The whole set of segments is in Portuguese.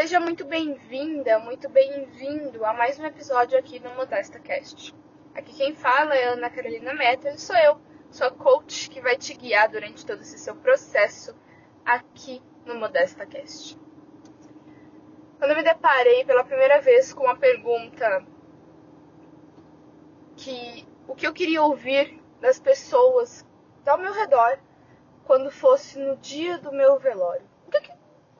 Seja muito bem-vinda, muito bem-vindo a mais um episódio aqui no Modesta Cast. Aqui quem fala é Ana Carolina Meta e sou eu, sua coach que vai te guiar durante todo esse seu processo aqui no Modesta Cast. Quando me deparei pela primeira vez com a pergunta que o que eu queria ouvir das pessoas ao meu redor quando fosse no dia do meu velório.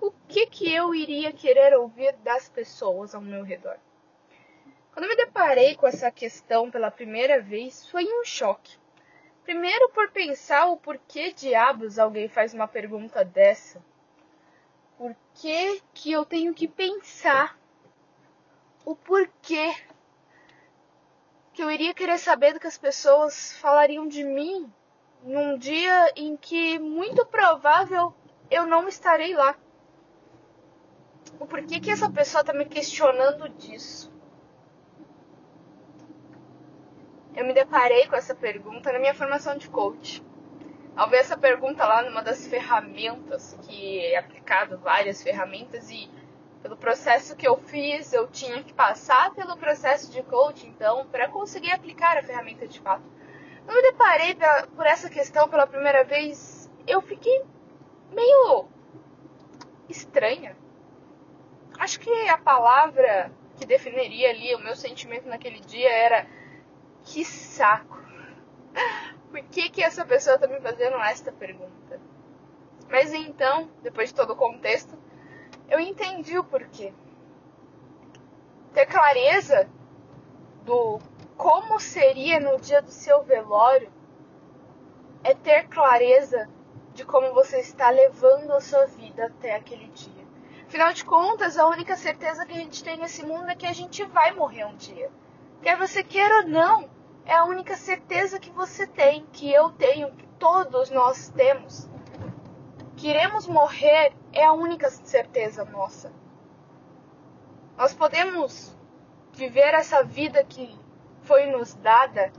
O que, que eu iria querer ouvir das pessoas ao meu redor? Quando eu me deparei com essa questão pela primeira vez, foi um choque. Primeiro por pensar o porquê diabos alguém faz uma pergunta dessa. Por que, que eu tenho que pensar o porquê que eu iria querer saber do que as pessoas falariam de mim num dia em que muito provável eu não estarei lá. O porquê que essa pessoa está me questionando disso? Eu me deparei com essa pergunta na minha formação de coach. Ao ver essa pergunta lá numa das ferramentas, que é aplicado várias ferramentas, e pelo processo que eu fiz, eu tinha que passar pelo processo de coach, então, para conseguir aplicar a ferramenta de fato. Eu me deparei por essa questão pela primeira vez, eu fiquei meio estranha. Acho que a palavra que definiria ali o meu sentimento naquele dia era que saco. Por que, que essa pessoa está me fazendo esta pergunta? Mas então, depois de todo o contexto, eu entendi o porquê. Ter clareza do como seria no dia do seu velório é ter clareza de como você está levando a sua vida até aquele dia. Afinal de contas, a única certeza que a gente tem nesse mundo é que a gente vai morrer um dia. Quer você queira ou não, é a única certeza que você tem, que eu tenho, que todos nós temos. Que iremos morrer é a única certeza nossa. Nós podemos viver essa vida que foi nos dada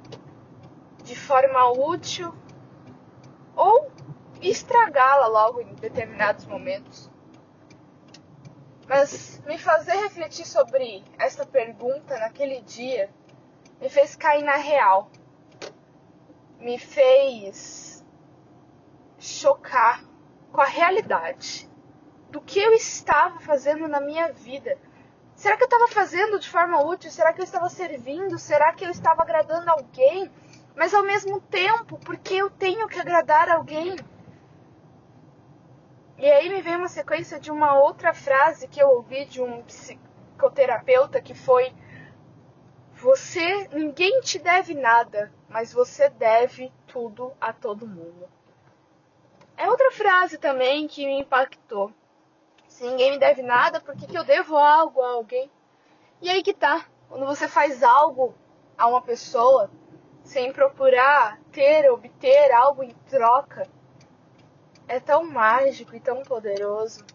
de forma útil ou estragá-la logo em determinados momentos. Mas me fazer refletir sobre essa pergunta naquele dia me fez cair na real. Me fez chocar com a realidade do que eu estava fazendo na minha vida Será que eu estava fazendo de forma útil? Será que eu estava servindo? Será que eu estava agradando alguém? Mas ao mesmo tempo, porque eu tenho que agradar alguém? E aí me veio uma sequência de uma outra frase que eu ouvi de um psicoterapeuta que foi: Você, ninguém te deve nada, mas você deve tudo a todo mundo. É outra frase também que me impactou. Se ninguém me deve nada, por que, que eu devo algo a alguém? E aí que tá. Quando você faz algo a uma pessoa sem procurar ter, obter algo em troca, é tão mágico e tão poderoso.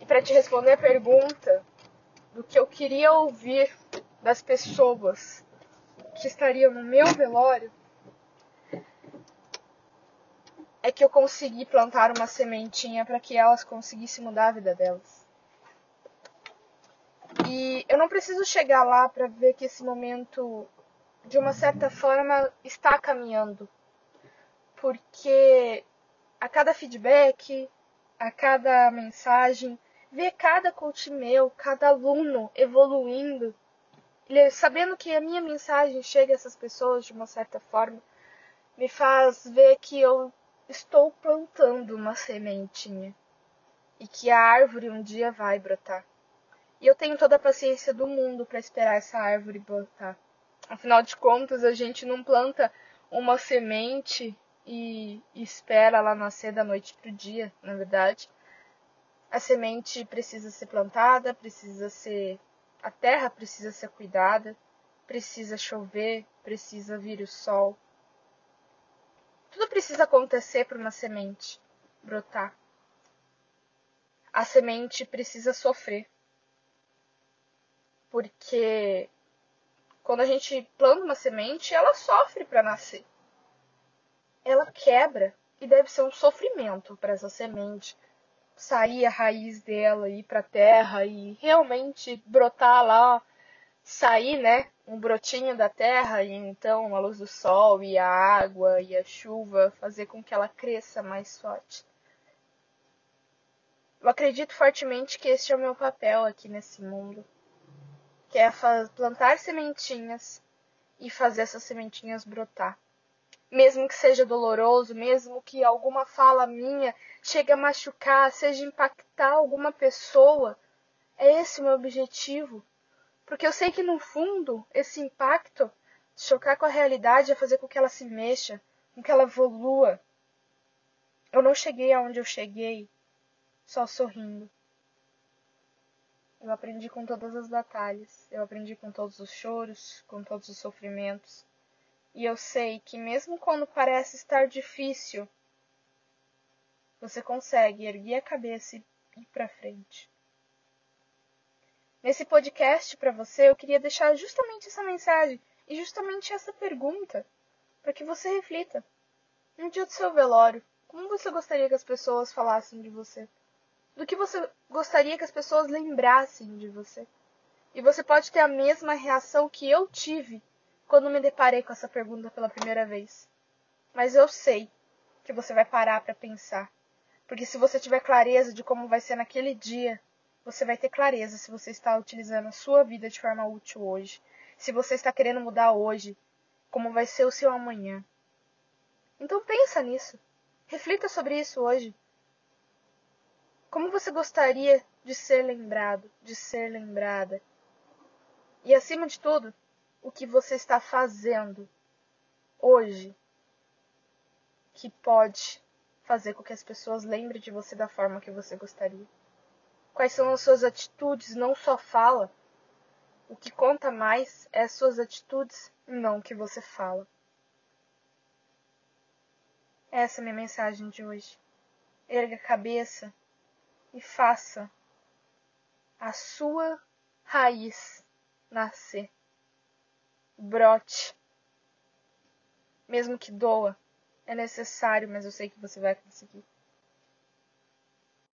E para te responder a pergunta do que eu queria ouvir das pessoas que estariam no meu velório, é que eu consegui plantar uma sementinha para que elas conseguissem mudar a vida delas. E eu não preciso chegar lá para ver que esse momento, de uma certa forma, está caminhando. Porque a cada feedback, a cada mensagem, ver cada coach meu, cada aluno evoluindo, sabendo que a minha mensagem chega a essas pessoas de uma certa forma, me faz ver que eu estou plantando uma sementinha e que a árvore um dia vai brotar. E eu tenho toda a paciência do mundo para esperar essa árvore brotar. Afinal de contas, a gente não planta uma semente e espera ela nascer da noite para o dia, na verdade. A semente precisa ser plantada, precisa ser. A terra precisa ser cuidada, precisa chover, precisa vir o sol, tudo precisa acontecer para uma semente brotar. A semente precisa sofrer. Porque quando a gente planta uma semente, ela sofre para nascer. Ela quebra e deve ser um sofrimento para essa semente sair a raiz dela, ir para a terra e realmente brotar lá, sair, né, um brotinho da terra e então a luz do sol e a água e a chuva fazer com que ela cresça mais forte. Eu acredito fortemente que este é o meu papel aqui nesse mundo, que é plantar sementinhas e fazer essas sementinhas brotar mesmo que seja doloroso, mesmo que alguma fala minha chegue a machucar, seja impactar alguma pessoa, é esse o meu objetivo. Porque eu sei que no fundo, esse impacto, chocar com a realidade, é fazer com que ela se mexa, com que ela evolua. Eu não cheguei aonde eu cheguei só sorrindo. Eu aprendi com todas as batalhas, eu aprendi com todos os choros, com todos os sofrimentos. E eu sei que mesmo quando parece estar difícil, você consegue erguer a cabeça e ir para frente. Nesse podcast para você, eu queria deixar justamente essa mensagem e justamente essa pergunta para que você reflita. No dia do seu velório, como você gostaria que as pessoas falassem de você? Do que você gostaria que as pessoas lembrassem de você? E você pode ter a mesma reação que eu tive quando me deparei com essa pergunta pela primeira vez. Mas eu sei que você vai parar para pensar. Porque se você tiver clareza de como vai ser naquele dia, você vai ter clareza se você está utilizando a sua vida de forma útil hoje. Se você está querendo mudar hoje, como vai ser o seu amanhã. Então pensa nisso. Reflita sobre isso hoje. Como você gostaria de ser lembrado, de ser lembrada? E acima de tudo, o que você está fazendo hoje que pode fazer com que as pessoas lembrem de você da forma que você gostaria? Quais são as suas atitudes? Não só fala. O que conta mais é as suas atitudes, não o que você fala. Essa é a minha mensagem de hoje. Erga a cabeça e faça a sua raiz nascer brote. Mesmo que doa, é necessário, mas eu sei que você vai conseguir.